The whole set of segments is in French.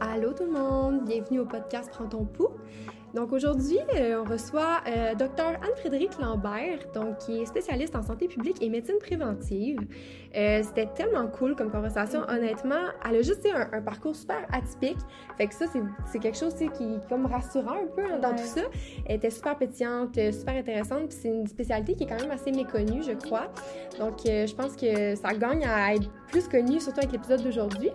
Allô tout le monde, bienvenue au podcast Prends ton pouls. Donc aujourd'hui, euh, on reçoit euh, Dr Anne-Frédérique Lambert, donc qui est spécialiste en santé publique et médecine préventive. Euh, C'était tellement cool comme conversation, honnêtement. Elle a juste un, un, parcours super atypique, fait que ça c'est quelque chose qui comme rassurant un peu hein, dans tout ça. Elle était super pétillante, super intéressante, puis c'est une spécialité qui est quand même assez méconnue, je crois. Donc je pense que ça gagne à être plus connu, surtout avec l'épisode d'aujourd'hui.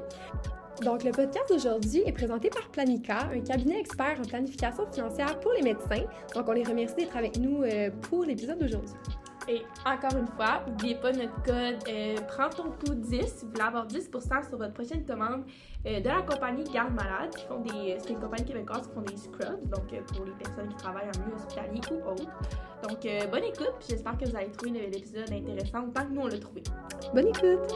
Donc, le podcast d'aujourd'hui est présenté par Planica, un cabinet expert en planification financière pour les médecins. Donc, on les remercie d'être avec nous euh, pour l'épisode d'aujourd'hui. Et encore une fois, n'oubliez pas notre code euh, Prends ton coup 10 si vous voulez avoir 10% sur votre prochaine commande euh, de la compagnie Garde Malade, qui font des. C'est une compagnie québécoise qui font des scrubs, donc euh, pour les personnes qui travaillent en milieu hospitalier ou autre. Donc, euh, bonne écoute, puis j'espère que vous allez trouver l'épisode intéressant autant que nous on l'a trouvé. Bonne écoute!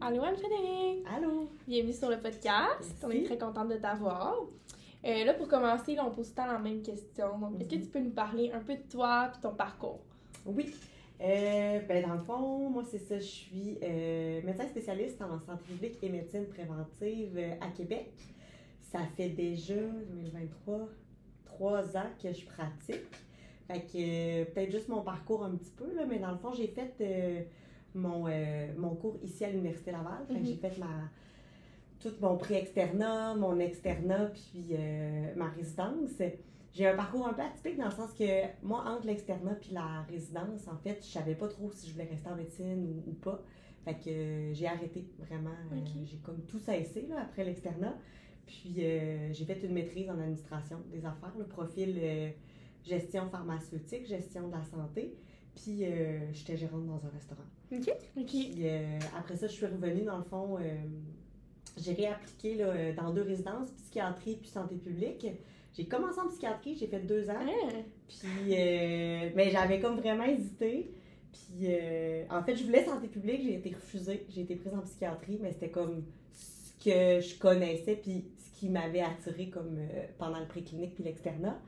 Allô Anne-Frédérique! Allô! Bienvenue sur le podcast. Merci. On est très contente de t'avoir. Euh, là, pour commencer, là, on pose tout le temps la même question. Donc, est-ce que Mhm. tu peux nous parler un peu de toi et ton parcours? Oui. Euh, ben dans le fond, moi, c'est ça. Je suis euh, médecin spécialiste en santé publique et médecine préventive euh, à Québec. Ça fait déjà 2023, trois ans que je pratique. Fait que euh, peut-être juste mon parcours un petit peu, là, mais dans le fond, j'ai fait euh, mon, euh, mon cours ici à l'Université Laval. Fait que Mhm. j'ai fait ma, tout mon pré-externat, mon externat, puis ma résidence. J'ai un parcours un peu atypique dans le sens que moi, entre l'externat puis la résidence, en fait, je savais pas trop si je voulais rester en médecine ou, ou pas. Fait que j'ai arrêté vraiment. j'ai comme tout cessé là, après l'externat. Puis euh, j'ai fait une maîtrise en administration des affaires, le profil euh, gestion pharmaceutique, gestion de la santé. Puis euh, j'étais gérante dans un restaurant. OK. OK. Puis euh, après ça, je suis revenue dans le fond. j'ai réappliqué là, dans deux résidences, psychiatrie puis santé publique. J'ai commencé en psychiatrie, j'ai fait deux ans. Ah, Puis, mais j'avais comme vraiment hésité. Puis, en fait, je voulais santé publique, j'ai été refusée. J'ai été prise en psychiatrie, mais c'était comme ce que je connaissais, puis qui m'avait attiré comme euh, pendant le préclinique puis l'externat.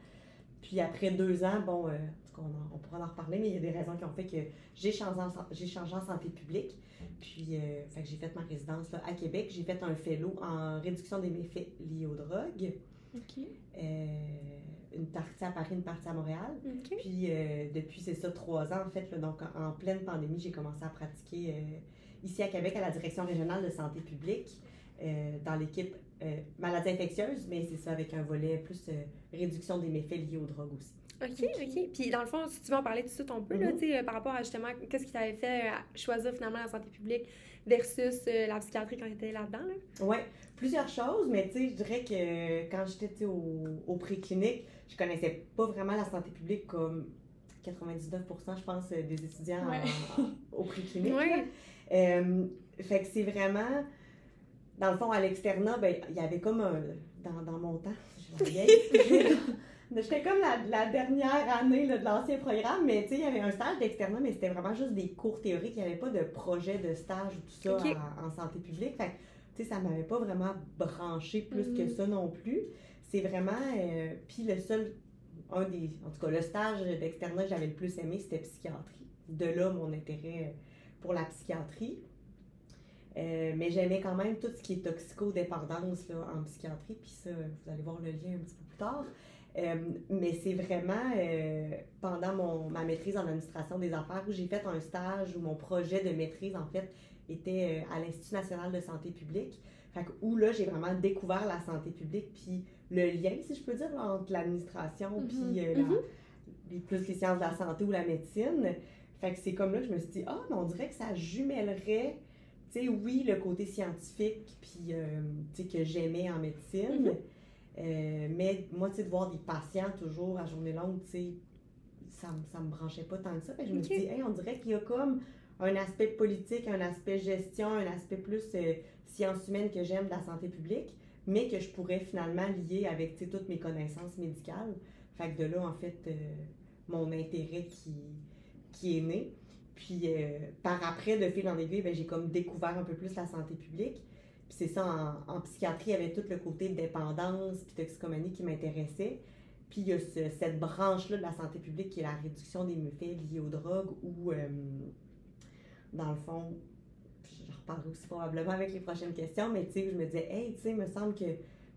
Puis après deux ans, bon, euh, en tout cas, on, en- on pourra en reparler, mais il y a des raisons qui ont fait que j'ai changé en, san- j'ai changé en santé publique. Puis, euh, fait que j'ai fait ma résidence là, à Québec. J'ai fait un fellow en réduction des méfaits liés aux drogues. Euh, une partie à Paris, une partie à Montréal. Puis depuis, c'est ça, trois ans en fait. là, donc en, en pleine pandémie, j'ai commencé à pratiquer ici à Québec à la Direction régionale de santé publique dans l'équipe euh, maladies infectieuses, mais c'est ça avec un volet plus euh, réduction des méfaits liés aux drogues aussi. OK, OK. Puis dans le fond, si tu veux en parler tout de suite un peu, là, Mhm. euh, par rapport à justement, qu'est-ce qui t'avait fait euh, choisir finalement la santé publique versus euh, la psychiatrie quand tu étais là-dedans, là? Ouais, plusieurs choses, mais tu sais, je dirais que quand j'étais au, au préclinique, je connaissais pas vraiment la santé publique comme 99%, je pense, des étudiants en- Ouais. en- au préclinique. Ouais. là. Euh, fait que c'est vraiment, dans le fond, à l'externat, ben, il y avait comme un, dans, dans mon temps, J'étais comme la, la dernière année là, de l'ancien programme, mais tu sais, il y avait un stage d'externat, mais c'était vraiment juste des cours théoriques. Il n'y avait pas de projet de stage ou tout ça en, en santé publique. Fait tu sais, ça m'avait pas vraiment branché plus que Mhm. ça non plus. C'est vraiment. euh, Puis le seul. Un des. En tout cas, le stage d'externat que j'avais le plus aimé, c'était psychiatrie. De là, mon intérêt pour la psychiatrie. Euh, mais j'aimais quand même tout ce qui est toxicodépendance là, en psychiatrie. Puis ça, vous allez voir le lien un petit peu plus tard. Euh, mais c'est vraiment euh, pendant mon, ma maîtrise en administration des affaires où j'ai fait un stage où mon projet de maîtrise, en fait, était à l'Institut national de santé publique. Fait que, où là, j'ai vraiment découvert la santé publique, puis le lien, si je peux dire, là, entre l'administration, Mhm. puis euh, les- plus les sciences de la santé ou la médecine. Fait que c'est comme là que je me suis dit, ah, mais on dirait que ça jumellerait, sais, oui, le côté scientifique, puis, euh, tu sais, que j'aimais en médecine. Mhm. Euh, mais moi, tu sais, de voir des patients toujours à journée longue, tu sais, ça, ça me branchait pas tant que ça. Fait que je me dit, hey, on dirait qu'il y a comme un aspect politique, un aspect gestion, un aspect plus euh, sciences humaines que j'aime de la santé publique, mais que je pourrais finalement lier avec, tu sais, toutes mes connaissances médicales. Fait que de là, en fait, euh, mon intérêt qui, qui est né. Puis euh, par après, de fil en aiguille, ben, j'ai comme découvert un peu plus la santé publique. Puis c'est ça, en, psychiatrie, il y avait tout le côté dépendance puis toxicomanie qui m'intéressait. Puis il y a ce- cette branche-là de la santé publique qui est la réduction des méfaits liés aux drogues où, euh, dans le fond, je reparlerai aussi probablement avec les prochaines questions, mais tu sais, je me disais, hey, tu sais, il me semble que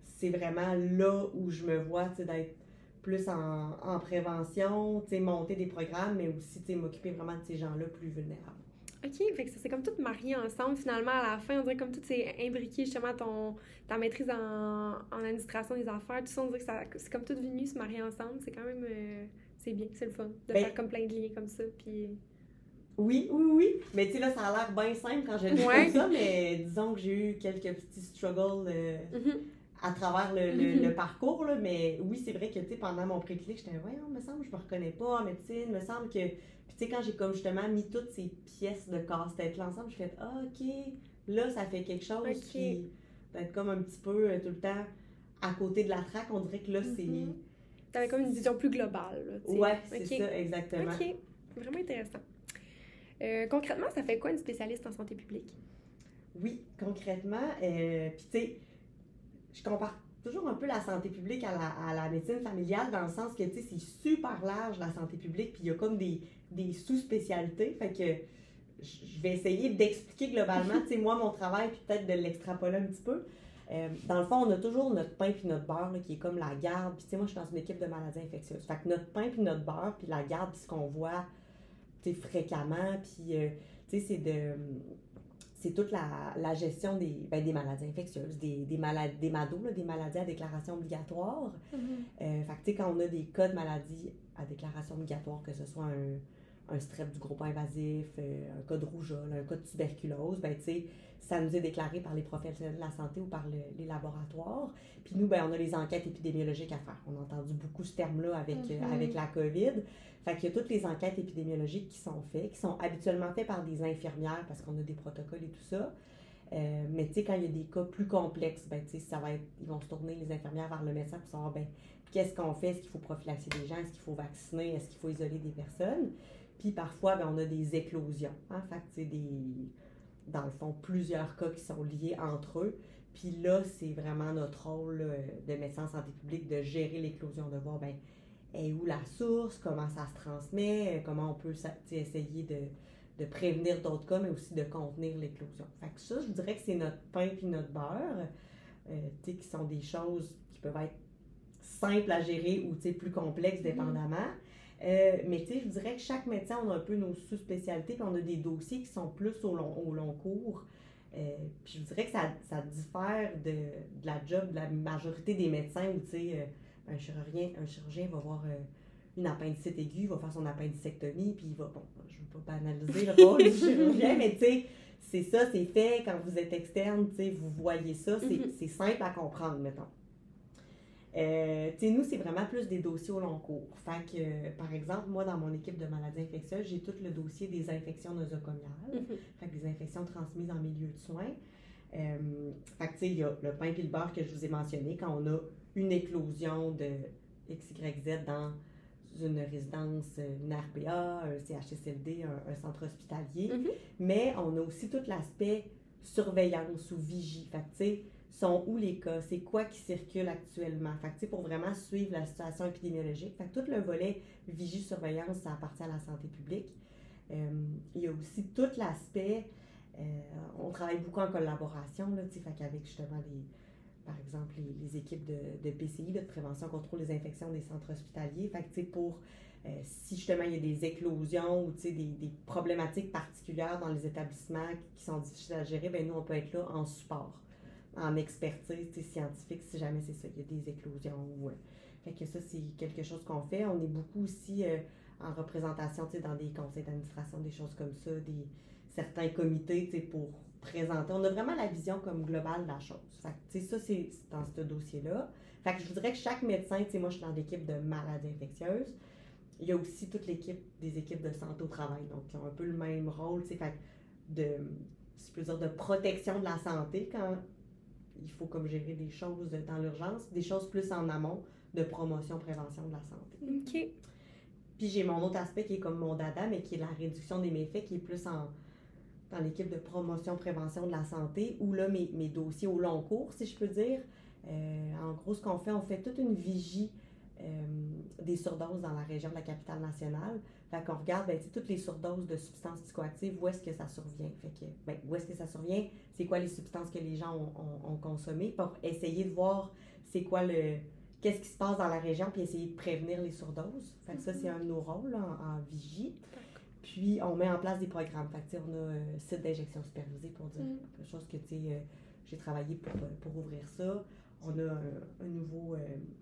c'est vraiment là où je me vois, tu sais, d'être plus en, en prévention, monter des programmes, mais aussi, m'occuper vraiment de ces gens-là plus vulnérables. OK, fait que ça s'est comme tout marié ensemble finalement à la fin. On dirait comme tout s'est imbriqué justement ton, ta maîtrise en, en administration des affaires. Tout ça, on dirait que ça- c'est comme tout venu se marier ensemble. C'est quand même. euh, c'est bien, c'est le fun de Ben- faire comme plein de liens comme ça. Puis. Oui, oui, oui. Mais tu sais, là, ça a l'air bien simple quand je le dis Ouais. comme ça, mais disons que j'ai eu quelques petits struggles euh, Mhm. À travers le, le- Mhm. le parcours, là. Mais oui, c'est vrai que, pendant mon pré-clic, j'étais, voyons, me semble, je me reconnais pas en médecine, me semble que. Puis, tu sais, quand j'ai comme justement mis toutes ces pièces de casse-tête-là ensemble, j'ai fait, ah, OK, là, ça fait quelque chose Ok. qui peut être comme un petit peu euh, tout le temps à côté de la traque. On dirait que là, c'est. Mhm. T'avais comme une vision plus globale. Là. Ouais, c'est ça, exactement. OK. Vraiment intéressant. Euh, concrètement, ça fait quoi une spécialiste en santé publique? Oui, concrètement. euh, Puis, tu sais, je compare toujours un peu la santé publique à la, à la médecine familiale dans le sens que, tu sais, c'est super large la santé publique, puis il y a comme des, des sous-spécialités. Fait que je vais essayer d'expliquer globalement, tu sais, moi, mon travail, puis peut-être de l'extrapoler un petit peu. Euh, dans le fond, on a toujours notre pain puis notre beurre, qui est comme la garde. Puis, tu sais, moi, je suis dans une équipe de maladies infectieuses. Fait que notre pain puis notre beurre, puis la garde, puis ce qu'on voit, tu sais, fréquemment, puis, euh, tu sais, c'est de c'est toute la, la gestion des, ben, des maladies infectieuses, des, des, maladies, des MADO, là, des maladies à déclaration obligatoire. Euh, fait que, quand on a des cas de maladies à déclaration obligatoire, que ce soit un, un strep du groupe invasif, euh, un cas de rougeole, un cas de tuberculose, ben, ça nous est déclaré par les professionnels de la santé ou par le- les laboratoires. Puis nous, ben, on a les enquêtes épidémiologiques à faire. On a entendu beaucoup ce terme-là avec, euh, Mhm. avec la COVID. Fait qu'il y a toutes les enquêtes épidémiologiques qui sont faites, qui sont habituellement faites par des infirmières parce qu'on a des protocoles et tout ça. Euh, mais tu sais, quand il y a des cas plus complexes, ben, tu sais, ça va être, ils vont se tourner, les infirmières, vers le médecin pour savoir, ben, qu'est-ce qu'on fait? Est-ce qu'il faut prophylaxer des gens? Est-ce qu'il faut vacciner? Est-ce qu'il faut isoler des personnes? Puis parfois, ben, on a des éclosions. Hein? Fait que, des, dans le fond, plusieurs cas qui sont liés entre eux. Puis là, c'est vraiment notre rôle là, de médecin en santé publique de gérer l'éclosion, de voir, ben, est où la source, comment ça se transmet, euh, comment on peut essayer de, de prévenir d'autres cas, mais aussi de contenir l'éclosion. Fait que ça, je dirais que c'est notre pain puis notre beurre, euh, qui sont des choses qui peuvent être simples à gérer ou plus complexes dépendamment. Euh, mais tu sais, je dirais que chaque médecin, on a un peu nos sous-spécialités, puis on a des dossiers qui sont plus au long, au long cours. Euh, puis je dirais que ça, ça diffère de, de la job de la majorité des médecins où, tu sais, euh, un chirurgien, un chirurgien va voir une appendicite aiguë, il va faire son appendicectomie, puis il va, bon, je ne veux pas banaliser le rôle du chirurgien, mais tu sais, c'est ça, c'est fait, quand vous êtes externe, tu sais, vous voyez ça, c'est Mhm. c'est simple à comprendre, mettons. Euh, tu sais, nous, c'est vraiment plus des dossiers au long cours. Fait que, euh, par exemple, moi, dans mon équipe de maladies infectieuses, j'ai tout le dossier des infections nosocomiales, Mhm. fait que des infections transmises en milieu de soins. Euh, fait que, tu sais, il y a le pain et le beurre que je vous ai mentionné, quand on a une éclosion de XYZ dans une résidence, une RPA, un CHSLD, un, un centre hospitalier. Mhm. Mais on a aussi tout l'aspect surveillance ou vigie. Fait que, tu sais, sont où les cas, c'est quoi qui circule actuellement? Fait pour vraiment suivre la situation épidémiologique. Fait tout le volet vigie-surveillance, ça appartient à la santé publique. Euh, il y a aussi tout l'aspect, euh, on travaille beaucoup en collaboration, là, fait qu'avec justement les, par exemple, les, les équipes de, de PCI, de prévention contrôle des infections des centres hospitaliers. Fait pour euh, si justement il y a des éclosions ou des, des problématiques particulières dans les établissements qui sont difficiles à gérer, ben nous, on peut être là en support, en expertise scientifique, si jamais c'est ça, il y a des éclosions. Euh, fait que ça, c'est quelque chose qu'on fait. On est beaucoup aussi euh, en représentation dans des conseils d'administration, des choses comme ça, des, certains comités pour présenter. On a vraiment la vision comme globale de la chose. Fait que, ça, c'est dans ce dossier-là. Fait que je voudrais que chaque médecin, moi, je suis dans l'équipe de maladies infectieuses. Il y a aussi toute l'équipe des équipes de santé au travail, donc qui ont un peu le même rôle, fait de, de protection de la santé quand il faut comme gérer des choses dans l'urgence, des choses plus en amont de promotion, prévention de la santé. OK. Puis j'ai mon autre aspect qui est comme mon dada, mais qui est la réduction des méfaits, qui est plus en, dans l'équipe de promotion, prévention de la santé, où là, mes, mes dossiers au long cours, si je peux dire, euh, en gros, ce qu'on fait, on fait toute une vigie des surdoses dans la région de la capitale nationale. Fait qu'on regarde, ben, toutes les surdoses de substances psychoactives, où est-ce que ça survient? Fait que, ben, où est-ce que ça survient? C'est quoi les substances que les gens ont, ont, consommées? Pour essayer de voir c'est quoi le... Qu'est-ce qui se passe dans la région, puis essayer de prévenir les surdoses. Fait que ça, c'est mm-hmm. un de nos rôles en, vigie. Puis, on met en place des programmes. Fait que, on a un site d'injection supervisée pour dire mm. quelque chose que, tu sais, euh, j'ai travaillé pour, pour ouvrir ça on a un, nouveau, euh,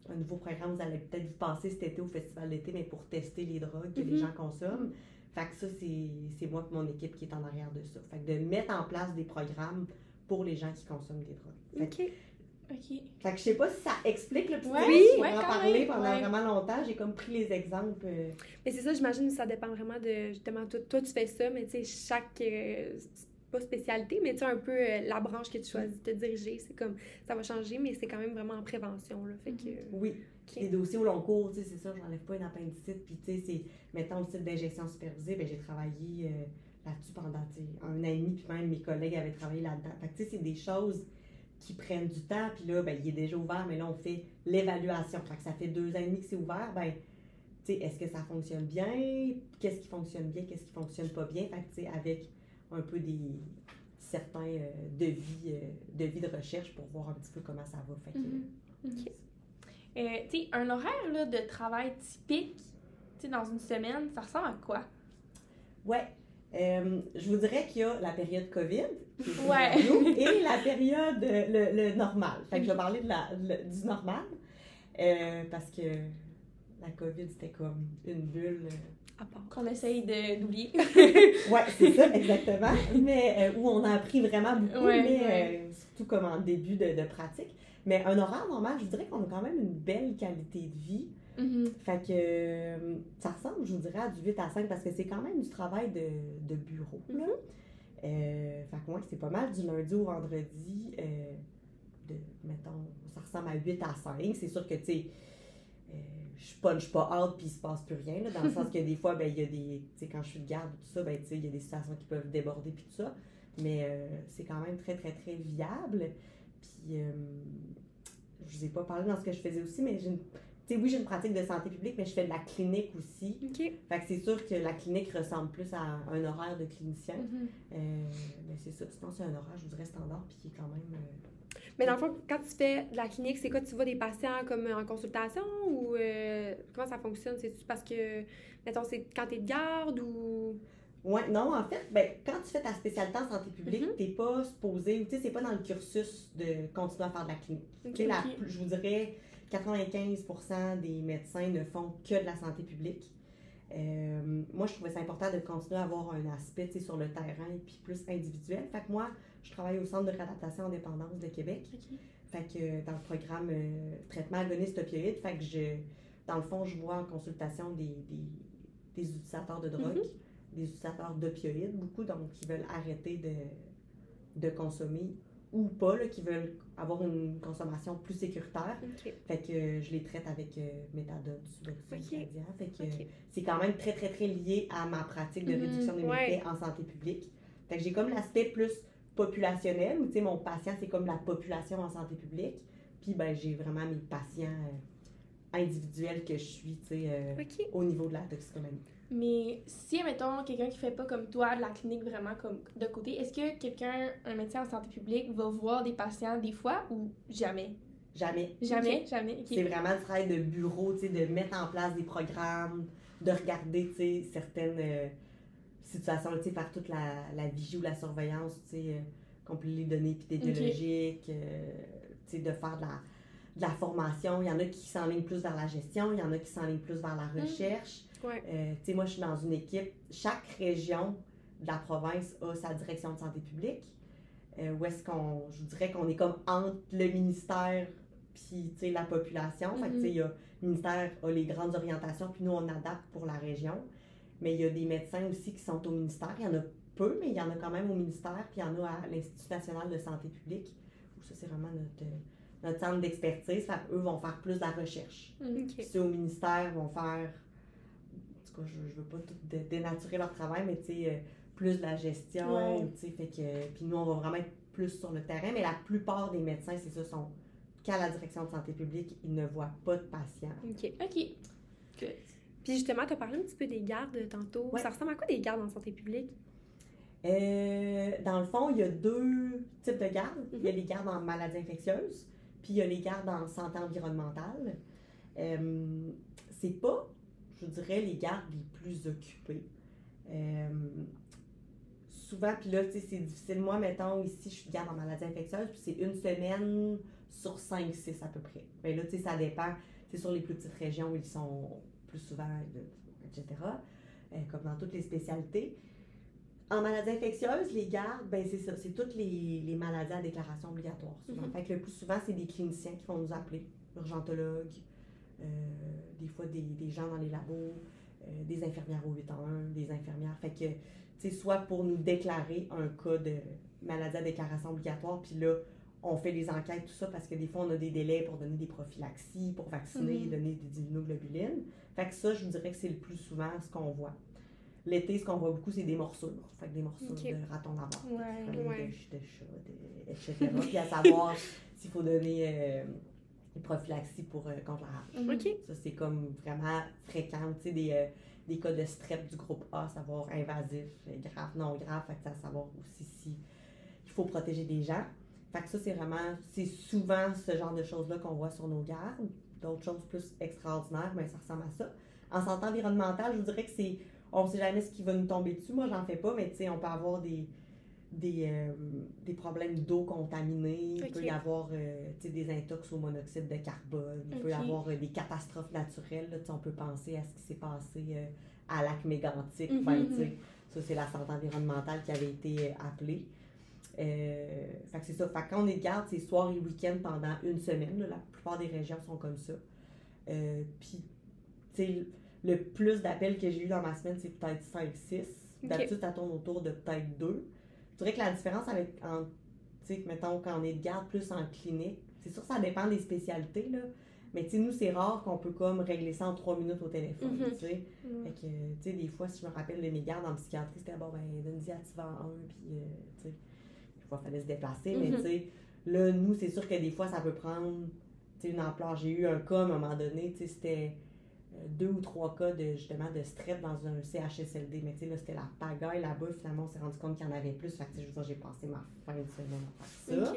un nouveau programme. Vous allez peut-être vous passer cet été au festival d'été, mais pour tester les drogues que les mhm. gens consomment. Fait que ça, c'est moi et mon équipe qui est en arrière de ça. Fait que de mettre en place des programmes pour les gens qui consomment des drogues. OK. OK. Fait que je sais pas si ça explique le petit oui, on en a parlé pendant vraiment longtemps. J'ai comme pris les exemples. Euh. Mais c'est ça, j'imagine que ça dépend vraiment de justement toi, toi tu fais ça, mais tu sais, chaque euh, pas spécialité, mais tu sais, un peu euh, la branche que tu choisis de te diriger, c'est comme, ça va changer, mais c'est quand même vraiment en prévention, là, fait que... Oui, les dossiers au long cours, tu sais, c'est ça, j'enlève pas une appendicite, puis tu sais, c'est, mettons, le type d'injection supervisée, ben j'ai travaillé euh, là-dessus pendant, tu sais, un an et demi, puis même mes collègues avaient travaillé là-dedans. Fait que tu sais, c'est des choses qui prennent du temps, puis là, ben, il est déjà ouvert, mais là, on fait l'évaluation. Fait que ça fait deux ans et demi que c'est ouvert, ben, tu sais, est-ce que ça fonctionne bien? Qu'est-ce qui fonctionne bien? Qu'est-ce qui fonctionne pas bien? Fait que, tu sais, avec un peu des certains euh, devis, euh, devis de recherche pour voir un petit peu comment ça va. Fait tu sais, un horaire là, de travail typique, tu sais, dans une semaine, ça ressemble à quoi? Ouais. je vous dirais qu'il y a la période COVID ouais. et la période, le, le, normal. Fait que je vais parler de la, du normal parce que la COVID, c'était comme une bulle qu'on essaye d'oublier. oui, c'est ça, exactement. Mais euh, où on a appris vraiment beaucoup, mais euh, surtout comme en début de, pratique. Mais un horaire normal, je dirais qu'on a quand même une belle qualité de vie. Mm-hmm. Fait que euh, ça ressemble, je vous dirais, à du 8 à 5 parce que c'est quand même du travail de, bureau. Mm fait que moi, c'est pas mal du lundi au vendredi. de, mettons, ça ressemble à 8 à 5. C'est sûr que, tu sais, punch pas out puis il se passe plus rien, dans le sens que des fois, ben, il y a des, tu sais, quand je suis de garde tout ça, ben, tu sais, il y a des situations qui peuvent déborder puis tout ça, mais euh, c'est quand même très, très, très viable. Puis, euh, je vous ai pas parlé dans ce que je faisais aussi, mais j'ai une, tu sais, oui, j'ai une pratique de santé publique, mais je fais de la clinique aussi. Fait que c'est sûr que la clinique ressemble plus à un horaire de clinicien. Mm-hmm. Euh, mais c'est ça. Sinon, c'est un horaire, je vous dirais, standard, puis qui est quand même mais dans le fond, quand tu fais de la clinique, c'est quoi? Tu vois des patients comme en consultation ou euh, comment ça fonctionne? C'est-tu parce que, mettons, c'est quand tu es de garde ou? Oui, non, en fait, ben, quand tu fais ta spécialité en santé publique, mm-hmm. tu n'es pas supposé, tu sais, c'est pas dans le cursus de continuer à faire de la clinique. je vous dirais, 95% des médecins ne font que de la santé publique. Euh, moi, je trouvais ça important de continuer à avoir un aspect sur le terrain et puis plus individuel. Fait que moi, je travaille au Centre de réadaptation en dépendance de Québec. Fait que dans le programme euh, traitement agoniste opioïde, fait que je, dans le fond, je vois en consultation des, des, des utilisateurs de drogue, mm-hmm. des utilisateurs d'opioïdes, beaucoup, donc qui veulent arrêter de, de consommer ou pas, là, qui veulent avoir une consommation plus sécuritaire. Fait que euh, je les traite avec euh, méthadone, okay. Fait que c'est quand même très, très, très lié à ma pratique de mm-hmm. réduction des méfaits en santé publique. Fait que j'ai comme l'aspect plus populationnel, où, tu sais, mon patient, c'est comme la population en santé publique. Puis, ben, j'ai vraiment mes patients euh, individuels que je suis, tu sais, au niveau de la toxicomanie. Mais si, mettons, quelqu'un qui fait pas comme toi de la clinique vraiment comme de côté, est-ce que quelqu'un, un médecin en santé publique, va voir des patients des fois ou jamais? Jamais. Jamais, jamais. C'est vraiment le travail de bureau, tu sais, de mettre en place des programmes, de regarder, tu sais, certaines euh, situations, tu sais, faire toute la, la vigie ou la surveillance, tu sais, euh, compléter les données épidémiologiques, euh, tu sais, de faire de la, de la formation. Il y en a qui s'enlignent plus vers la gestion, il y en a qui s'enlignent plus vers la mm. recherche. Euh, tu sais, moi, je suis dans une équipe, chaque région de la province a sa direction de santé publique. Euh, où est-ce qu'on, je dirais qu'on est comme entre le ministère puis, la population. Fait que, tu sais, mm-hmm. le ministère a les grandes orientations, puis nous, on adapte pour la région. Mais il y a des médecins aussi qui sont au ministère. Il y en a peu, mais il y en a quand même au ministère, puis il y en a à l'Institut national de santé publique, où ça, c'est vraiment notre, notre centre d'expertise. Eux vont faire plus de la recherche. Mm-hmm. Ceux au ministère vont faire je, ne veux pas tout dénaturer leur travail, mais tu sais, euh, plus de la gestion, tu sais, fait que, puis nous, on va vraiment être plus sur le terrain, mais la plupart des médecins, c'est ça, sont qu'à la direction de santé publique, ils ne voient pas de patients. OK. OK. Good. Puis justement, tu as parlé un petit peu des gardes tantôt. Ouais. Ça ressemble à quoi des gardes en santé publique? Euh, dans le fond, il y a deux types de gardes. Il y a les gardes en maladies infectieuses, puis il y a les gardes en santé environnementale. Euh, c'est pas, je dirais, les gardes les plus occupés. Euh, souvent, puis là, c'est difficile. Moi, mettons, ici, je suis garde en maladies infectieuses, puis c'est une semaine sur 5-6 à peu près. Mais là, tu sais, ça dépend. C'est sur les plus petites régions où ils sont plus souvent, etc. euh, comme dans toutes les spécialités. En maladies infectieuses, les gardes, ben c'est ça, c'est toutes les, les maladies à déclaration obligatoire. Souvent. Mhm. Fait que le plus souvent, c'est des cliniciens qui vont nous appeler, urgentologues, euh, des fois des, des gens dans les labos, euh, des infirmières au 811, des infirmières. Fait que, tu sais, soit pour nous déclarer un cas de maladie à déclaration obligatoire, puis là, on fait les enquêtes, tout ça, parce que des fois, on a des délais pour donner des prophylaxies, pour vacciner, Mhm. donner des immunoglobulines. Fait que ça, je vous dirais que c'est le plus souvent ce qu'on voit. L'été, ce qu'on voit beaucoup, c'est des morsures. Fait que des morsures Ok. de raton laveur, Ouais. de, ouais. de chat, de- etc. Puis à savoir s'il faut donner euh, des prophylaxies pour, euh, contre la rage. OK. Ça, c'est comme vraiment fréquent. Tu sais, des, euh, des cas de strep du groupe A, savoir invasif, euh, grave, non grave. Fait que ça, savoir aussi si il faut protéger des gens. Fait que ça, c'est vraiment, c'est souvent ce genre de choses-là qu'on voit sur nos gardes. D'autres choses plus extraordinaires, mais ça ressemble à ça. En santé environnementale, je vous dirais que c'est, on ne sait jamais ce qui va nous tomber dessus. Moi, j'en fais pas, mais tu sais, on peut avoir des, des, euh, des problèmes d'eau contaminée. Il peut y avoir euh, tu sais, des intox au monoxyde de carbone. Il peut y avoir euh, des catastrophes naturelles. Là, on peut penser à ce qui s'est passé euh, à lac mégantique. Mhm, Ben, tu sais, ça, c'est la santé environnementale qui avait été appelée. Euh, fait que c'est ça. Fait que quand on est de garde, c'est soir et week-end pendant une semaine. là. La plupart des régions sont comme ça. Euh, Puis, tu sais, le plus d'appels que j'ai eu dans ma semaine, c'est peut-être 5-6. Ok. D'habitude, ça tourne autour de peut-être 2. Je dirais que la différence avec, en, tu sais, mettons, quand on est de garde plus en clinique, c'est sûr que ça dépend des spécialités, là. Mais tu sais, nous, c'est rare qu'on peut comme régler ça en 3 minutes au téléphone, Mhm. tu sais. Fait que, tu sais, des fois, si je me rappelle de mes gardes en psychiatrie, c'était bon, ben, donne-y en 1, puis, euh, tu sais, fois, il fallait se déplacer, mais Mhm. tu sais, là, nous, c'est sûr que des fois, ça peut prendre, une ampleur. J'ai eu un cas, à un moment donné, tu sais, c'était euh, deux ou trois cas de, justement, de strep dans un CHSLD, mais tu sais, là, c'était la pagaille là-bas, finalement, on s'est rendu compte qu'il y en avait plus, fait que, je veux dire, j'ai passé ma fin de semaine à faire ça.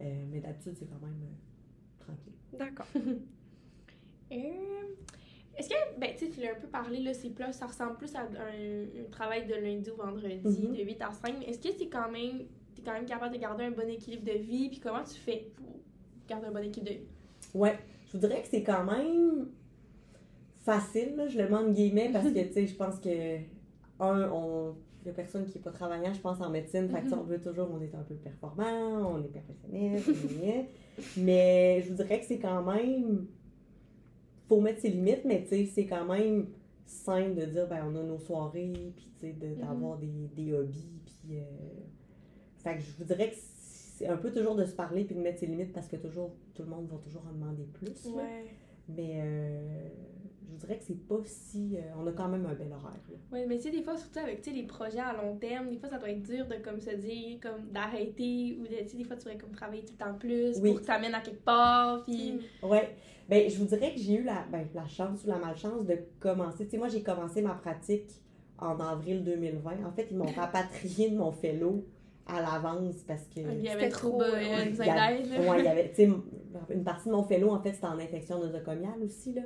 Euh, mais d'habitude, c'est quand même euh, tranquille. D'accord. Euh, Est-ce que, ben, tu l'as un peu parlé, là, c'est plus, ça ressemble plus à un, un travail de lundi au vendredi, Mhm. de 8 à 5, mais est-ce que c'est quand même, t'es quand même capable de garder un bon équilibre de vie, puis comment tu fais pour garder un bon équilibre de vie? Ouais, je vous dirais que c'est quand même facile, là, je le mets en guillemets, parce que, tu sais, je pense que, un, on, a personne qui n'est pas travaillant, je pense, en médecine, fait que, sais, on veut toujours, on est un peu performant, on est perfectionniste, mais je vous dirais que c'est quand même, faut mettre ses limites, mais, tu sais, c'est quand même simple de dire, ben, on a nos soirées, puis, tu sais, de- d'avoir des, des hobbies, puis, euh, fait que je vous dirais que c'est un peu toujours de se parler puis de mettre ses limites parce que toujours tout le monde va toujours en demander plus. Mais euh, je vous dirais que c'est pas si. euh, on a quand même un bel horaire. Là. Ouais, mais tu sais, des fois, surtout avec tu sais, les projets à long terme, des fois, ça doit être dur de comme se dire, comme d'arrêter, ou de, tu sais, des fois, tu vas comme travailler tout le temps plus Oui. pour que ça mène à quelque part, puis. Ouais. Ben, je vous dirais que j'ai eu la, ben, la chance ou la malchance de commencer. Tu sais, moi, j'ai commencé ma pratique en avril 2020. En fait, ils m'ont rapatrié de mon fellow à l'avance parce que. Il y avait C'était trop trop, euh, ouais. Il y a- d'aide, là. Ouais, il y avait, une partie de mon fellow, en fait, c'était en infection nosocomiale aussi, là.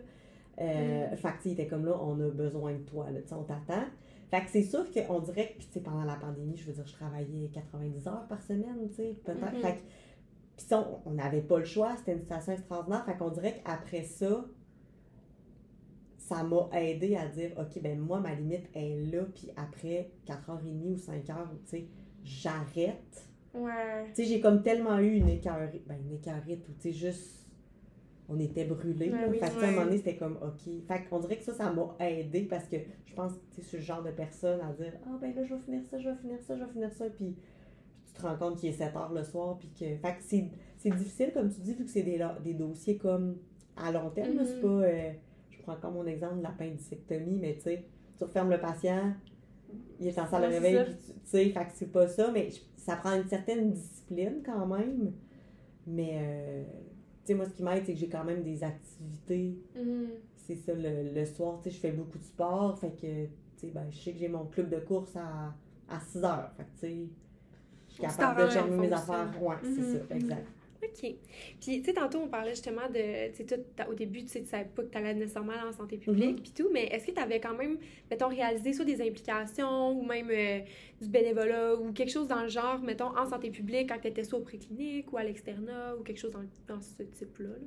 Euh, Mm. Fait que, il était comme là, on a besoin de toi, là, tu sais, on t'attend. Fait que c'est sûr qu'on dirait que, puis pendant la pandémie, je veux dire, je travaillais 90 heures par semaine, tu sais, peut-être. Mhm. Fait que, puis ça, on- n'avait pas le choix, c'était une situation extraordinaire. Fait qu'on dirait qu'après ça, ça m'a aidé à dire, OK, ben moi, ma limite est là, puis après 4h30 ou 5h, tu sais, j'arrête. Ouais. Tu sais, j'ai comme tellement eu une écœurite, ben une écœurite, ou tu sais, juste, on était brûlés. Ouais, là. oui, fait que, à un moment donné, c'était comme, OK. Fait qu'on dirait que ça, ça m'a aidé parce que je pense que tu sais, ce genre de personne à dire, ah ben là, je vais finir ça, je vais finir ça, je vais finir ça, puis tu te rends compte qu'il est 7 heures le soir, puis que. Fait que c'est, c'est difficile, comme tu dis, vu que c'est des, des dossiers comme à long terme, c'est pas. euh, je prends comme mon exemple de l'appendicectomie, mais tu sais, tu refermes le patient, il est en salle de réveil, puis tu sais, fait que c'est pas ça, mais ça prend une certaine discipline quand même. Mais, euh, tu sais, moi, ce qui m'aide, c'est que j'ai quand même des activités. Mhm. C'est ça, le, le soir, tu sais, je fais beaucoup de sport. Fait que, tu sais, ben, je sais que j'ai mon club de course à, à 6 heures. Fait que, tu sais, je suis capable de gérer mes affaires. Ouais, c'est Mhm, ça, exact. OK. Puis, tu sais, tantôt, on parlait justement de. Tu sais, au début, tu sais, tu savais pas que tu allais nécessairement en santé publique, puis tout, mais est-ce que tu avais quand même, mettons, réalisé soit des implications ou même euh, du bénévolat ou quelque chose dans le genre, mettons, en santé publique quand tu étais soit au préclinique ou à l'externat ou quelque chose dans, dans ce type-là? là?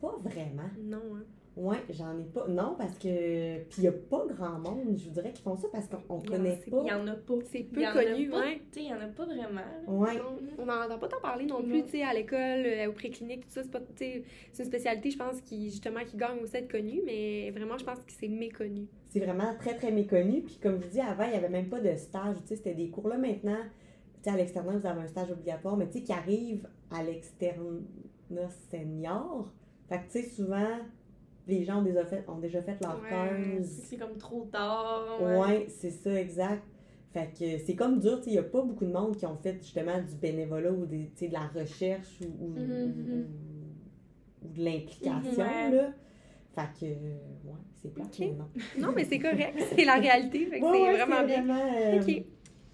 Pas vraiment. Non, hein? Ouais, j'en ai pas. Non, parce que. Puis il y a pas grand monde, je vous dirais, qui font ça parce qu'on en- connaît pas. Il y en a pas. C'est peu connu. Tu sais, il y en a pas vraiment. Ouais. On n'en entend pas tant parler non plus, tu sais, à l'école, euh, au préclinique, tout ça. C'est pas, tu sais, c'est une spécialité, je pense, qui, justement, qui gagne aussi à être connue, mais vraiment, je pense que c'est méconnu. C'est vraiment très, très méconnu. Puis comme je vous dis, avant, il n'y avait même pas de stage. Tu sais, c'était des cours là maintenant. Tu sais, à l'externat, vous avez un stage obligatoire, mais tu sais, qui arrive à l'externat senior. Fait que, tu sais, souvent, les gens ont déjà fait, ont déjà fait leur Ouais. 15. C'est comme trop tard. Ouais, c'est ça, exact. Fait que c'est comme dur, tu sais, il n'y a pas beaucoup de monde qui ont fait justement du bénévolat ou des, tu sais, de la recherche ou, ou, Mhm, ou- mhm. ou de l'implication, Mhm, là. Fait que, ouais, c'est plate, Ok. mais non. Non, mais c'est correct, c'est la réalité, fait que Ouais, c'est ouais, vraiment bien. vraiment, euh.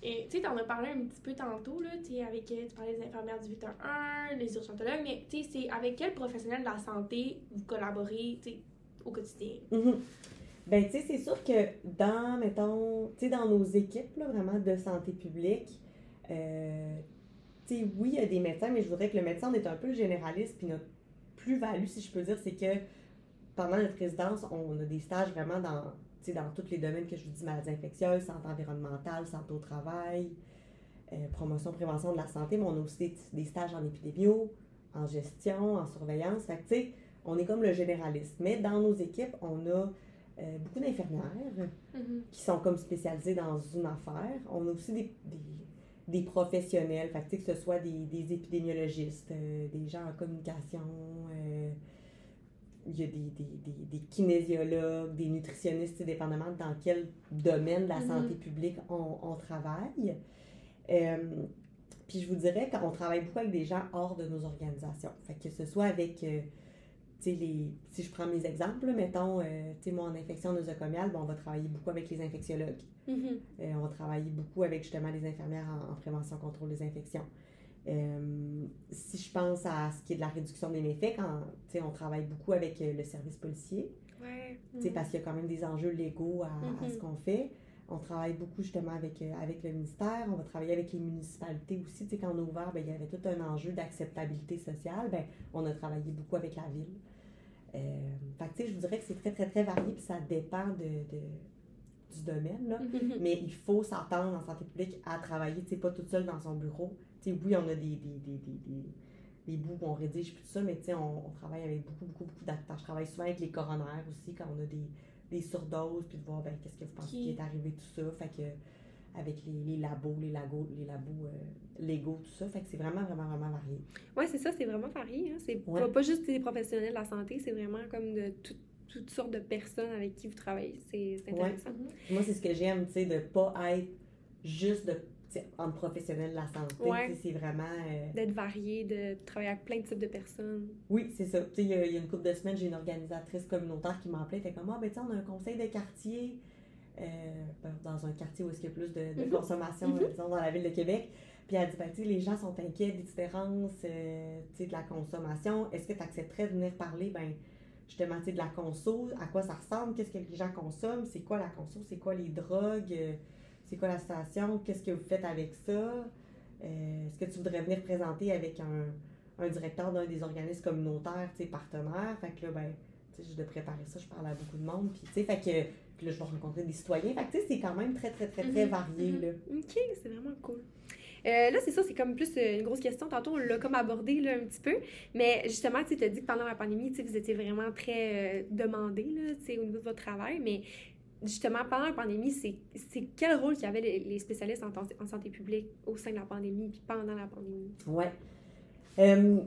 Et tu sais, t'en as parlé un petit peu tantôt, là, tu avec, euh, tu parlais des infirmières du 811, les urgentologues, mais tu sais, c'est avec quel professionnel de la santé vous collaborez, tu sais, au quotidien? Mhm. Ben, tu sais, c'est sûr que dans, mettons, tu sais, dans nos équipes, là, vraiment de santé publique, euh, tu sais, oui, il y a des médecins, mais je voudrais que le médecin, on est un peu généraliste, puis notre plus-value, si je peux dire, c'est que pendant notre résidence, on a des stages vraiment dans, dans tous les domaines que je vous dis, maladies infectieuses, santé environnementale, santé au travail, euh, promotion, prévention de la santé, mais on a aussi des, des stages en épidémio, en gestion, en surveillance. Fait que, on est comme le généraliste. Mais dans nos équipes, on a euh, beaucoup d'infirmières qui sont comme spécialisées dans une affaire. On a aussi des, des, des professionnels, fait que, ce soit des, des épidémiologistes, euh, des gens en communication, il y a des, des, des, des kinésiologues, des nutritionnistes, dépendamment dans quel domaine de la Mhm. santé publique on, on travaille. Euh, puis je vous dirais qu'on travaille beaucoup avec des gens hors de nos organisations. Fait que ce soit avec, euh, tu sais, les, si je prends mes exemples, mettons, euh, tu sais, moi en infection nosocomiale, ben, on va travailler beaucoup avec les infectiologues. Mhm. Euh, on va travailler beaucoup avec justement les infirmières en, en prévention contrôle des infections. Euh, si je pense à ce qui est de la réduction des méfaits, quand, on travaille beaucoup avec euh, le service policier, Ouais. parce qu'il y a quand même des enjeux légaux à, à Mhm. ce qu'on fait. On travaille beaucoup justement avec, euh, avec le ministère. On va travailler avec les municipalités aussi. Tu sais, quand on a ouvert, ben, il y avait tout un enjeu d'acceptabilité sociale. Ben, on a travaillé beaucoup avec la ville. Euh, fait que, tu sais, je vous dirais que c'est très, très, très varié, puis ça dépend de, de- du domaine. Là. Mhm. Mais il faut s'attendre en santé publique à travailler, tu sais, pas toute seule dans son bureau. Tu sais, oui, on a des, des, des, des, bouts où on rédige puis tout ça, mais tu sais, on, on travaille avec beaucoup, beaucoup, beaucoup d'acteurs. Je travaille souvent avec les coronaires aussi quand on a des, des surdoses, puis de voir, ben, qu'est-ce que vous pensez Qui- qui est arrivé, tout ça. Fait que, avec les, les labos, les labos, les labos euh, légaux, tout ça. Fait que c'est vraiment, vraiment, vraiment varié. Ouais, c'est ça, c'est vraiment varié. Hein. C'est Ouais. pas, pas juste des professionnels de la santé, c'est vraiment comme de tout- toutes sortes de personnes avec qui vous travaillez. C'est Ouais. intéressant. Moi, c'est ce que j'aime, tu sais, de pas être juste de, entre professionnels de la santé. Ouais. C'est vraiment. euh, D'être varié, de travailler avec plein de types de personnes. Oui, c'est ça. Tu sais, il y, a il y a une couple de semaines, j'ai une organisatrice communautaire qui m'appelait. Elle était comme, ah, ben, tu sais, on a un conseil de quartier euh, ben, dans un quartier où il y a plus de, de Mhm. consommation, Mhm. disons, dans la ville de Québec. Puis elle dit, ben, tu sais, les gens sont inquiets des différences, euh, de la consommation. Est-ce que tu accepterais de venir parler, ben, justement, tu sais, de la conso, à quoi ça ressemble, qu'est-ce que les gens consomment, c'est quoi la conso, c'est quoi les drogues, euh, c'est quoi la station, qu'est-ce que vous faites avec ça? Euh, Est-ce que tu voudrais venir présenter avec un, un directeur d'un des organismes communautaires, tu sais, partenaires? Fait que là, ben, tu sais, je de préparer ça, je parle à beaucoup de monde, puis tu sais, fait que, puis là, je vais rencontrer des citoyens. Fait que, tu sais, c'est quand même très, très, très, très Mhm, varié, mhm. là. OK, c'est vraiment cool. Euh, là, c'est ça, c'est comme plus euh, une grosse question. Tantôt, on l'a comme abordé là, un petit peu. Mais justement, tu as dit que pendant la pandémie, vous étiez vraiment très euh, demandé au niveau de votre travail. Mais justement, pendant la pandémie, c'est quel rôle avait les, les spécialistes en, en santé publique au sein de la pandémie puis pendant la pandémie? Ouais. Euh,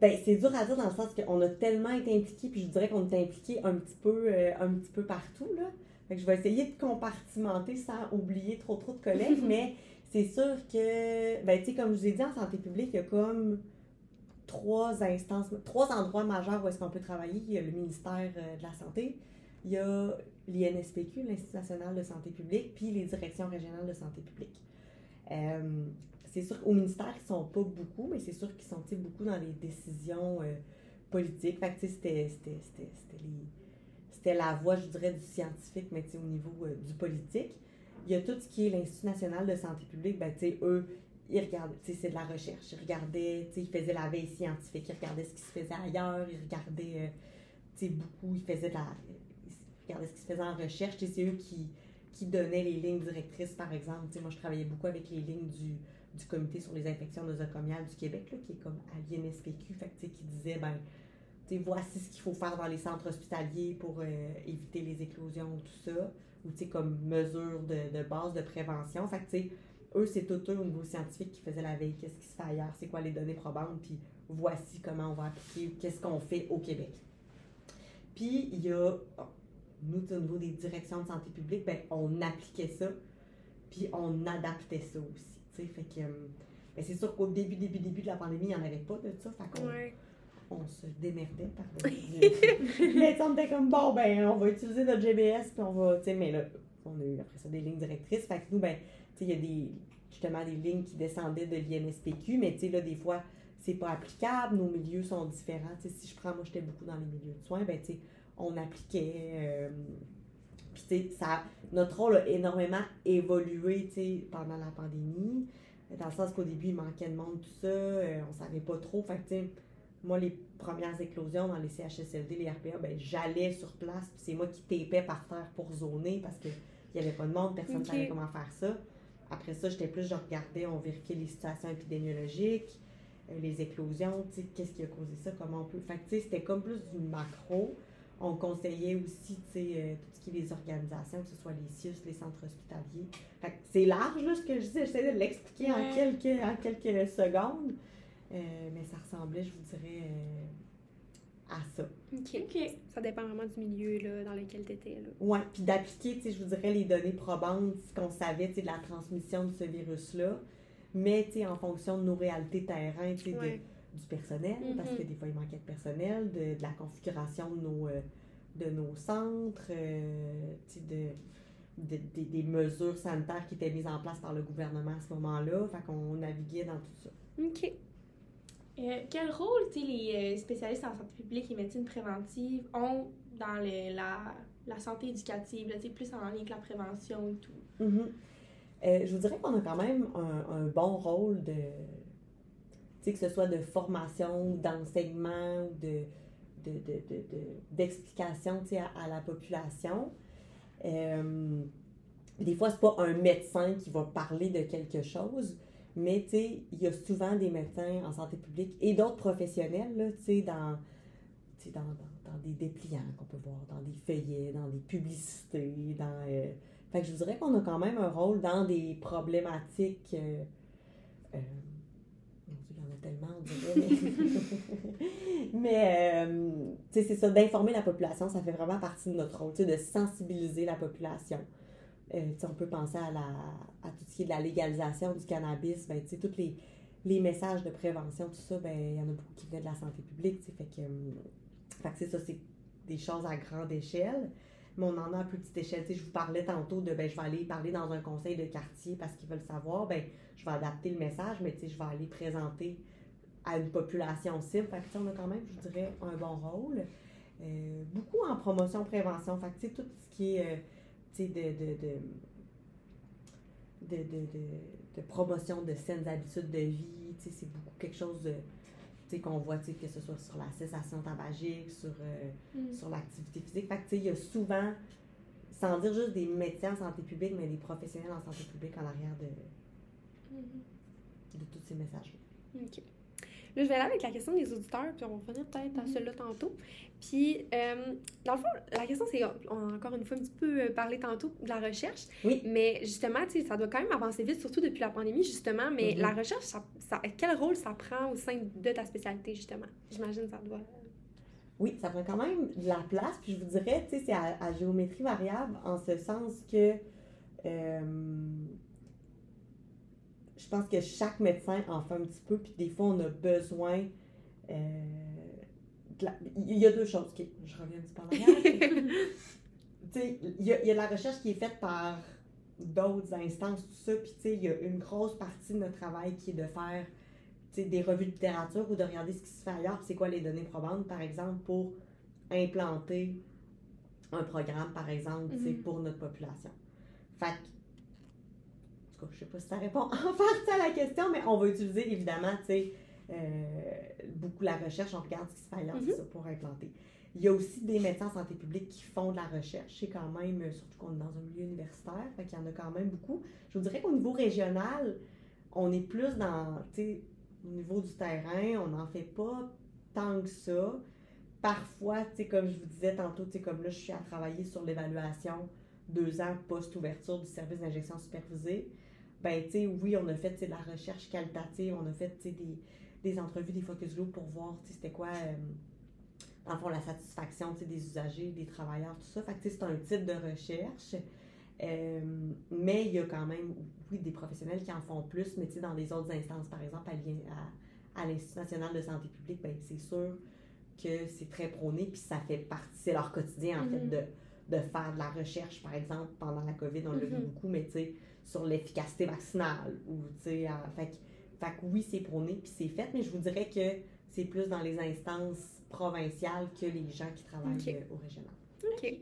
ben, c'est dur à dire dans le sens qu'on a tellement été impliqués, puis je dirais qu'on est impliqués un petit peu, euh, un petit peu partout, là. Fait que je vais essayer de compartimenter sans oublier trop trop de collègues, mais c'est sûr que, ben, tu sais, comme je vous ai dit, en santé publique, il y a comme trois instances, trois endroits majeurs où est-ce qu'on peut travailler. Il y a le ministère euh, de la Santé, il y a l'INSPQ, l'Institut national de santé publique, puis les directions régionales de santé publique. Euh, c'est sûr qu'au ministère, ils sont pas beaucoup, mais c'est sûr qu'ils sont beaucoup dans les décisions euh, politiques. Fait c'était la voie, je dirais, du scientifique, mais au niveau du politique. Il y a tout ce qui est l'Institut national de santé publique, ben, eux, ils regardaient, c'est de la recherche, ils regardaient, ils faisaient la veille scientifique, ils regardaient ce qui se faisait ailleurs, ils regardaient, euh, beaucoup, ils faisaient de la, ils regardaient ce qui se faisait en recherche, c'est eux qui, qui donnaient les lignes directrices, par exemple. moi, je travaillais beaucoup avec les lignes du, du Comité sur les infections nosocomiales du Québec, là, qui est comme à l'INSPQ, fait, qui disait, ben, voici ce qu'il faut faire dans les centres hospitaliers pour euh, éviter les éclosions, tout ça, ou comme mesure de, de, base de prévention. Fait que, eux, c'est tout eux au niveau scientifique qui faisaient la veille, qu'est-ce qui se fait ailleurs, c'est quoi les données probantes, puis voici comment on va appliquer, qu'est-ce qu'on fait au Québec. Puis, il y a, nous, au niveau des directions de santé publique, ben, on appliquait ça, puis on adaptait ça aussi, fait que, euh, ben, c'est sûr qu'au début, début, début de la pandémie, il n'y en avait pas de ça, fait qu'on on se démerdait, pardon. mais on était comme, bon, ben, on va utiliser notre GBS, puis on va, tu sais, mais là, on a eu après ça des lignes directrices, fait que nous, ben, il y a des, justement des lignes qui descendaient de l'INSPQ, mais tu sais, là, des fois, c'est pas applicable, nos milieux sont différents. Tu sais, si je prends, moi, j'étais beaucoup dans les milieux de soins, ben, tu sais, on appliquait. Euh, puis, tu sais, ça, notre rôle a énormément évolué, tu sais, pendant la pandémie, dans le sens qu'au début, il manquait de monde, tout ça, euh, on savait pas trop. Fait tu sais, moi, les premières éclosions dans les CHSLD, les RPA, ben, j'allais sur place, puis c'est moi qui tapais par terre pour zoner parce qu'il n'y avait pas de monde, personne ne savait comment faire ça. Après ça, j'étais plus, je regardais, on vérifiait les situations épidémiologiques, euh, les éclosions, qu'est-ce qui a causé ça, comment on peut. Fait sais, c'était comme plus du macro. On conseillait aussi, euh, tout ce qui est les organisations, que ce soit les CIUS, les centres hospitaliers. Fait c'est large, là, ce que je dis, j'essaie de l'expliquer en, quelques, en quelques secondes. Euh, mais ça ressemblait, je vous dirais, à ça. OK. Ça dépend vraiment du milieu là, dans lequel tu étais. Oui, puis d'appliquer, je vous dirais, les données probantes, ce qu'on savait de la transmission de ce virus-là, mais en fonction de nos réalités terrain, du personnel, parce que mm-hmm. des fois, il manquait de personnel, de, la configuration de nos, euh, de nos centres, euh, de, des mesures sanitaires qui étaient mises en place par le gouvernement à ce moment-là. Fait qu'on naviguait dans tout ça. OK. Euh, quel rôle les euh, spécialistes en santé publique et médecine préventive ont dans la, la, santé éducative, là, plus en lien avec la prévention et tout? Mm-hmm. Euh, je vous dirais qu'on a quand même un, un bon rôle de, que ce soit de formation, d'enseignement, de, d'explication de, à, à, la population. des fois, c'est pas un médecin qui va parler de quelque chose, mais, tu sais, il y a souvent des médecins en santé publique et d'autres professionnels, tu sais, dans, dans, dans, des dépliants qu'on peut voir, dans des feuillets, dans des publicités, dans... Euh, fait que je vous dirais qu'on a quand même un rôle dans des problématiques... Euh, euh, il y en a tellement, on dirait. Mais, tu sais, c'est ça, d'informer la population, ça fait vraiment partie de notre rôle, tu sais, de sensibiliser la population. Euh, on peut penser à, la, à tout ce qui est de la légalisation du cannabis, ben, tous les, les messages de prévention, tout ça, ben, il y en a beaucoup qui viennent de la santé publique. Fait que, euh, fait que c'est ça, c'est des choses à grande échelle. Mais on en a à petite échelle. je vous parlais tantôt de ben, je vais aller parler dans un conseil de quartier parce qu'ils veulent savoir, ben, je vais adapter le message, mais je vais aller présenter à une population cible. Fait que, on a quand même, je dirais, un bon rôle. Euh, beaucoup en promotion, prévention. Fait que, tout ce qui est de, de, de, de, de, promotion de saines habitudes de vie. C'est beaucoup quelque chose de qu'on voit, que ce soit sur la cessation tabagique, sur, euh, mm. sur l'activité physique. Fait il y a souvent, sans dire juste des médecins en santé publique, mais des professionnels en santé publique en arrière de, mm-hmm. de tous ces messages-là. Là, je vais aller avec la question des auditeurs, puis on va revenir peut-être à mm-hmm. celle-là tantôt. Puis, euh, dans le fond, la question, c'est, on a encore une fois un petit peu euh, parlé tantôt de la recherche. Oui. Mais justement, tu sais, ça doit quand même avancer vite, surtout depuis la pandémie, justement. Mais mm-hmm. la recherche, ça, quel rôle ça prend au sein de ta spécialité, justement? J'imagine que ça doit. Oui, ça prend quand même de la place. Puis je vous dirais, tu sais, c'est à, géométrie variable en ce sens que. Euh, pense que chaque médecin en fait un petit peu, puis des fois, on a besoin euh, de la- il y a deux choses. je reviens un petit peu en arrière. Tu sais, il y, a, il y a de la recherche qui est faite par d'autres instances, tout ça. Puis, il y a une grosse partie de notre travail qui est de faire des revues de littérature ou de regarder ce qui se fait ailleurs, c'est quoi les données probantes, par exemple, pour implanter un programme, par exemple, Mhm. pour notre population. Fait tout cas, je sais pas si ça répond en partie à la question, mais on va utiliser évidemment, tu sais, euh, beaucoup la recherche, on regarde ce qui se fait c'est ça, pour implanter. Il y a aussi des médecins en santé publique qui font de la recherche. C'est quand même, euh, surtout qu'on est dans un milieu universitaire, fait qu'il y en a quand même beaucoup. Je vous dirais qu'au niveau régional, on est plus dans, tu sais, au niveau du terrain, on n'en fait pas tant que ça. Parfois, tu sais, comme je vous disais tantôt, tu sais, comme là, je suis à travailler sur l'évaluation deux ans post-ouverture du service d'injection supervisée. Ben, tu sais, oui, on a fait, de la recherche qualitative, on a fait, des, des entrevues, des focus group pour voir, c'était quoi, euh, dans le fond, la satisfaction, des usagers, des travailleurs, tout ça. Fait que, c'est un type de recherche. Euh, mais il y a quand même, oui, des professionnels qui en font plus, mais tu sais, dans les autres instances, par exemple, à, l'I- à, à l'Institut national de santé publique, ben, c'est sûr que c'est très prôné, puis ça fait partie, c'est leur quotidien, en fait, Mhm. de, de faire de la recherche, par exemple, pendant la COVID, on l'a vu Mhm. beaucoup, mais tu sais, sur l'efficacité vaccinale, ou tu fait, que- fait que oui, c'est prôné, puis c'est fait, mais je vous dirais que c'est plus dans les instances provinciales que les gens qui travaillent euh, au régional. OK.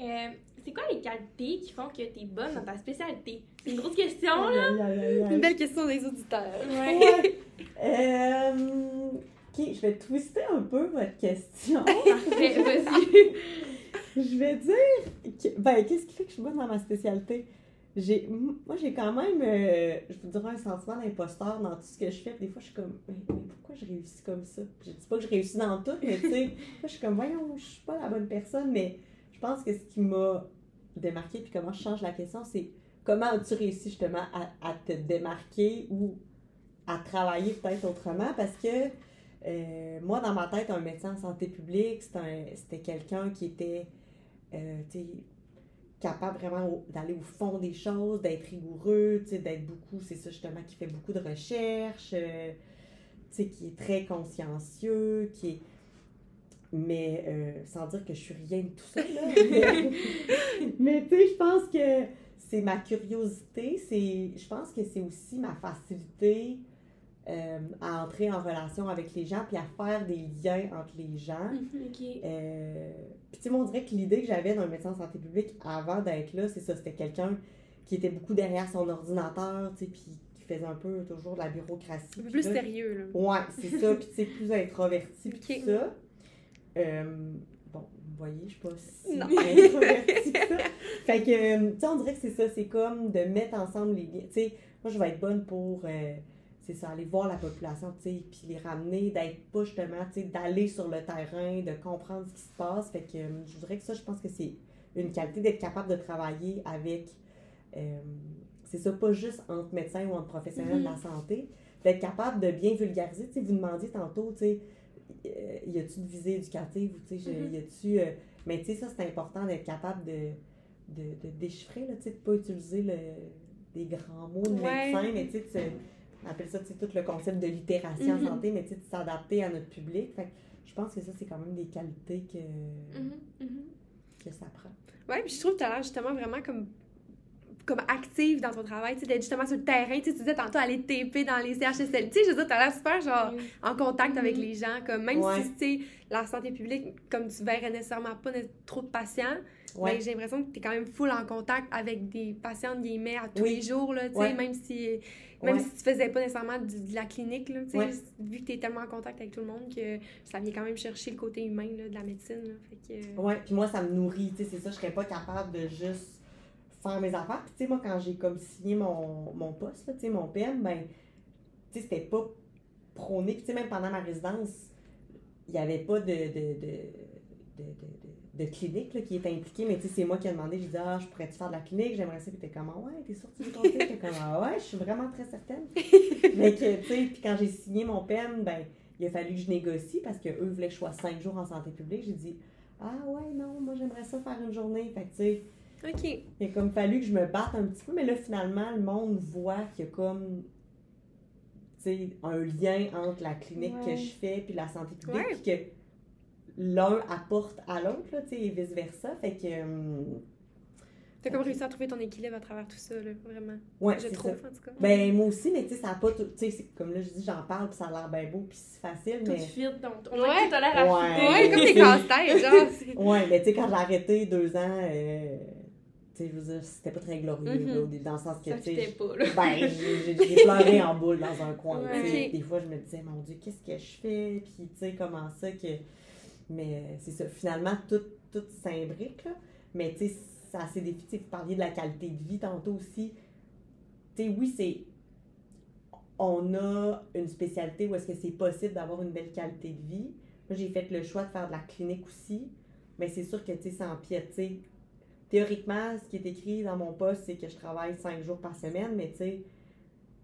Euh, c'est quoi les qualités qui font que t'es bonne dans ta spécialité? C'est une grosse question, là. Une belle question des auditeurs. Ouais. Ouais. Euh, ok, je vais twister un peu votre question. Parfait, vas-y. je vais dire, que- ben, qu'est-ce qui fait que je suis bonne dans ma spécialité? J'ai, moi, j'ai quand même, euh, je vous dirais, un sentiment d'imposteur dans tout ce que je fais. Puis Des fois, je suis comme, mais, mais pourquoi je réussis comme ça? Je dis pas que je réussis dans tout, mais tu sais, je suis comme, voyons, je suis pas la bonne personne. Mais je pense que ce qui m'a démarqué, puis comment je change la question, c'est comment as-tu réussi justement à, à te démarquer ou à travailler peut-être autrement? Parce que euh, moi, dans ma tête, un médecin en santé publique, c'était un- c'était quelqu'un qui était euh, tu sais, capable vraiment d'aller au fond des choses, d'être rigoureux, d'être beaucoup, c'est ça justement, qui fait beaucoup de recherches, euh, qui est très consciencieux, qui est... Mais euh, sans dire que je suis rien de tout ça, là. mais mais, tu sais, je pense que c'est ma curiosité, c'est, je pense que c'est aussi ma facilité euh, à entrer en relation avec les gens, puis à faire des liens entre les gens. ok. Euh, puis tu sais, on dirait que l'idée que j'avais d'un médecin en santé publique avant d'être là, c'est ça, c'était quelqu'un qui était beaucoup derrière son ordinateur, tu sais, puis qui faisait un peu toujours de la bureaucratie. Un peu Puis plus là, sérieux, là. Ouais, c'est ça, puis tu sais, plus introverti, puis Ok. tout ça. Euh, bon, vous voyez, je suis pas si Non. introvertie que ça. Fait que, tu sais, on dirait que c'est ça, c'est comme de mettre ensemble les liens. Tu sais, moi, je vais être bonne pour, euh, c'est ça, aller voir la population, tu sais, puis les ramener, d'être pas justement, tu sais, d'aller sur le terrain, de comprendre ce qui se passe. Fait que, euh, je dirais que ça, je pense que c'est une qualité d'être capable de travailler avec, euh, c'est ça, pas juste entre médecins ou entre professionnels de la santé, d'être capable de bien vulgariser. Tu sais, vous demandiez tantôt, tu sais, euh, y a-tu de visée éducative ou tu sais, je- Mhm. y a-tu. euh, mais tu sais, ça, c'est important d'être capable de, de, de déchiffrer, là, tu sais, de pas utiliser le, des grands mots de Ouais. médecin, mais tu sais, on appelle ça, tout le concept de littératie Mhm. en santé, mais de s'adapter à notre public. Fait que je pense que ça, c'est quand même des qualités que, Mhm, mhm. que ça prend. Ouais, puis je trouve que tu as l'air justement vraiment comme comme active dans ton travail, tu sais, d'être justement sur le terrain, tu sais, tu disais tantôt aller TP dans les CHSL, tu sais, je veux dire, t'as l'air super, genre, Oui. en contact avec les gens, comme, même Ouais. si, tu sais, la santé publique, comme tu verrais nécessairement pas trop de patients, Ouais. j'ai l'impression que t'es quand même full en contact avec des patients, de guillemets, à tous Oui. les jours, là, tu Ouais. même si... Même Ouais. si tu faisais pas nécessairement de la clinique, là, tu vu que tu es tellement en contact avec tout le monde que ça vient quand même chercher le côté humain là, de la médecine. Là, fait que, Ouais, puis moi, ça me nourrit, tu c'est ça, je serais pas capable de juste faire mes affaires. Puis, tu sais, moi, quand j'ai comme signé mon, mon poste, là, tu mon PM, ben, tu sais, c'était pas prôné. Puis, tu sais, même pendant ma résidence, il y avait pas de, de, de, de, de, clinique là, qui était impliquée, mais tu sais, c'est moi qui ai demandé, j'ai dit, ah, je pourrais-tu faire de la clinique, j'aimerais ça, puis t'es comme, ah ouais, t'es sortie du conseil, t'es comme, ah ouais, je suis vraiment très certaine. mais que, tu sais, puis quand j'ai signé mon PM, ben, il a fallu que je négocie parce qu'eux voulaient que je sois cinq jours en santé publique. J'ai dit, ah ouais, non, moi j'aimerais ça faire une journée. Fait que, tu sais, OK. il a comme fallu que je me batte un petit peu, mais là, finalement, le monde voit qu'il y a comme. sais, un lien entre la clinique Ouais. que je fais puis la santé publique, Ouais. puis que l'un apporte à l'autre, là, tu sais, et vice-versa. Fait que, euh, T'as comme réussi à trouver ton équilibre à travers tout ça, là, vraiment. ouais, je c'est trouve, ça. en tout cas. Ben, moi aussi, mais tu sais, ça a pas tout. Tu sais, comme là, je dis, j'en parle, puis ça a l'air bien beau, puis c'est facile, Tout mais. fit, donc on Ouais. t'as l'air à Ouais. Ouais, comme des casse-têtes, genre. Ouais, mais tu sais, quand j'ai arrêté deux ans, euh, tu sais, je veux dire, c'était pas très glorieux, Mhm. là, dans le sens que, tu sais, fitait pas, là. Ben, j'ai pleuré en boule dans un coin. Ouais. tu sais. Ok. Des fois, je me disais, mon Dieu, qu'est-ce que je fais? Puis, tu sais, comment ça que. Mais euh, c'est ça, finalement, tout, tout s'imbrique. Mais, tu sais, ça c'est des. Vous parliez de la qualité de vie tantôt aussi. Tu sais, oui, c'est. On a une spécialité où est-ce que c'est possible d'avoir une belle qualité de vie. Moi, j'ai fait le choix de faire de la clinique aussi. Mais c'est sûr que, tu sais, ça empiète. Théoriquement, ce qui est écrit dans mon poste, c'est que je travaille cinq jours par semaine, mais tu sais,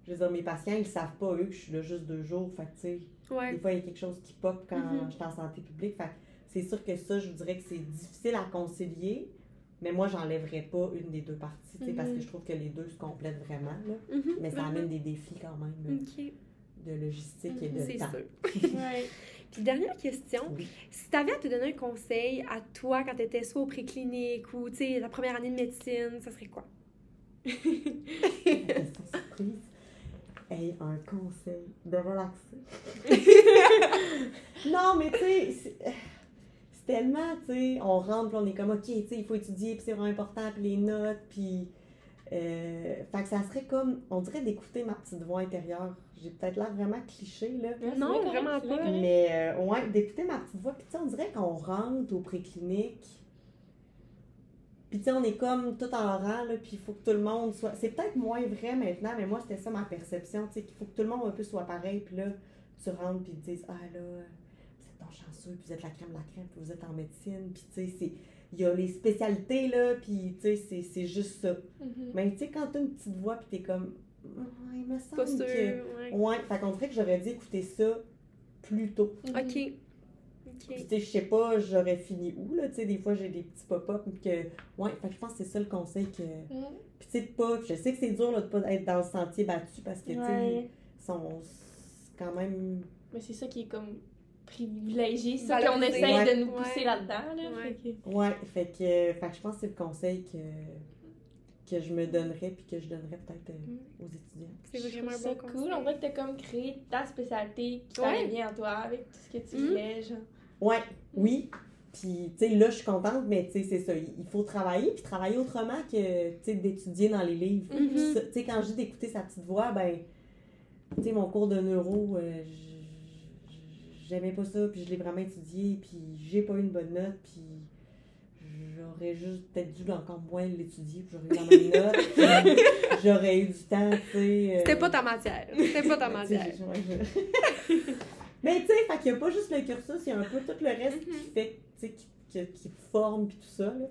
je veux dire, mes patients, ils savent pas, eux, que je suis là juste deux jours. Fait tu sais, Ouais. des fois, il y a quelque chose qui pop quand Mhm. je suis en santé publique. C'est sûr que ça, je vous dirais que c'est difficile à concilier, mais moi, j'enlèverais pas une des deux parties, sais, parce que Mhm. je trouve que les deux se complètent vraiment, là. Mhm, Mais ça amène des défis quand même, là, Ok, de logistique et de temps. sûr. Ouais. Puis dernière question, Oui. si tu avais à te donner un conseil à toi quand tu étais soit au préclinique ou tu sais la première année de médecine, ça serait quoi? Surprise. Hey, un conseil de relaxer. non, mais tu sais, c'est tellement, tu sais, on rentre, puis on est comme, OK, tu sais, il faut étudier, puis c'est vraiment important, puis les notes, puis. Euh, fait que ça serait comme, on dirait d'écouter ma petite voix intérieure. J'ai peut-être l'air vraiment cliché, là. Non, vraiment pas. Mais, euh, ouais, d'écouter ma petite voix. Puis, tu sais, on dirait qu'on rentre au préclinique. Puis, tu sais, on est comme tout en rang, là. Puis, il faut que tout le monde soit. C'est peut-être moins vrai maintenant, mais moi, c'était ça ma perception. Tu sais, qu'il faut que tout le monde un peu soit pareil. Puis là, tu rentres, puis ils te disent Ah, là, vous êtes donc chanceux, puis vous êtes la crème de la crème, puis vous êtes en médecine. Puis, tu sais, c'est. Il y a les spécialités, là, puis, tu sais, c'est- juste ça. Mhm. Mais, tu sais, quand t'as une petite voix, puis t'es comme. Ah, il me semble Pas sûr. que. Ouais. Ouais, fait qu'on dirait que j'aurais dû écouter ça plus tôt. Mhm. Puis, tu sais, je sais pas, j'aurais fini où, là, tu sais, des fois, j'ai des petits pop-up que... Ouais, fait que je pense que c'est ça le conseil que... Mhm. Puis, tu sais, pas... Je sais que c'est dur, là, de pas être dans le sentier battu parce que, tu sais, Ouais. ils sont c'est quand même... Mais c'est ça qui est comme privilégié, ça qu'on essaye Ouais. de nous pousser Ouais. là-dedans. Là, Ouais. fait que- Ouais, fait que, fait que je pense que c'est le conseil que, que je me donnerais puis que je donnerais peut-être euh, Mm. aux étudiants. C'est vraiment un ça bon cool. conseil. On dirait que t'as comme créé ta spécialité qui Ouais. t'allait bien à toi avec tout ce que tu voulais. Genre. Ouais, oui. Puis, tu sais, là, je suis contente, mais tu sais, c'est ça. Il faut travailler, puis travailler autrement que, tu sais, d'étudier dans les livres. Mhm. Ça, Tu sais, quand je dis d'écouter sa petite voix, ben, tu sais, mon cours de neuro, euh, j'aimais pas ça, puis je l'ai vraiment étudié, puis j'ai pas eu une bonne note, puis j'aurais juste peut-être dû encore moins l'étudier, puis j'aurais eu la même note, puis j'aurais eu du temps, tu sais. euh, C'était pas ta matière. C'était pas ta matière. Mais tu sais, fait qu'il y a pas juste le cursus, il y a un peu tout le reste qui Mhm. fait, tu sais, qui, qui, qui forme puis tout ça, là.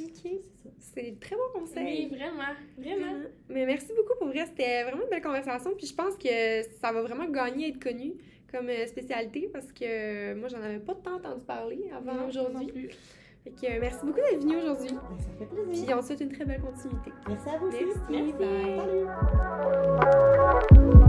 Ok. C'est ça. C'est très bon conseil. Oui, vraiment. Vraiment. Vraiment. Mais merci beaucoup pour vrai. C'était vraiment une belle conversation. Puis je pense que ça va vraiment gagner à être connu comme euh, spécialité parce que euh, moi, j'en avais pas tant entendu parler avant aujourd'hui. Fait que euh, merci beaucoup d'être venu aujourd'hui. Ben, ça fait plaisir. Puis on te souhaite une très belle continuité. Merci à vous aussi. Merci. Merci. Bye. Salut.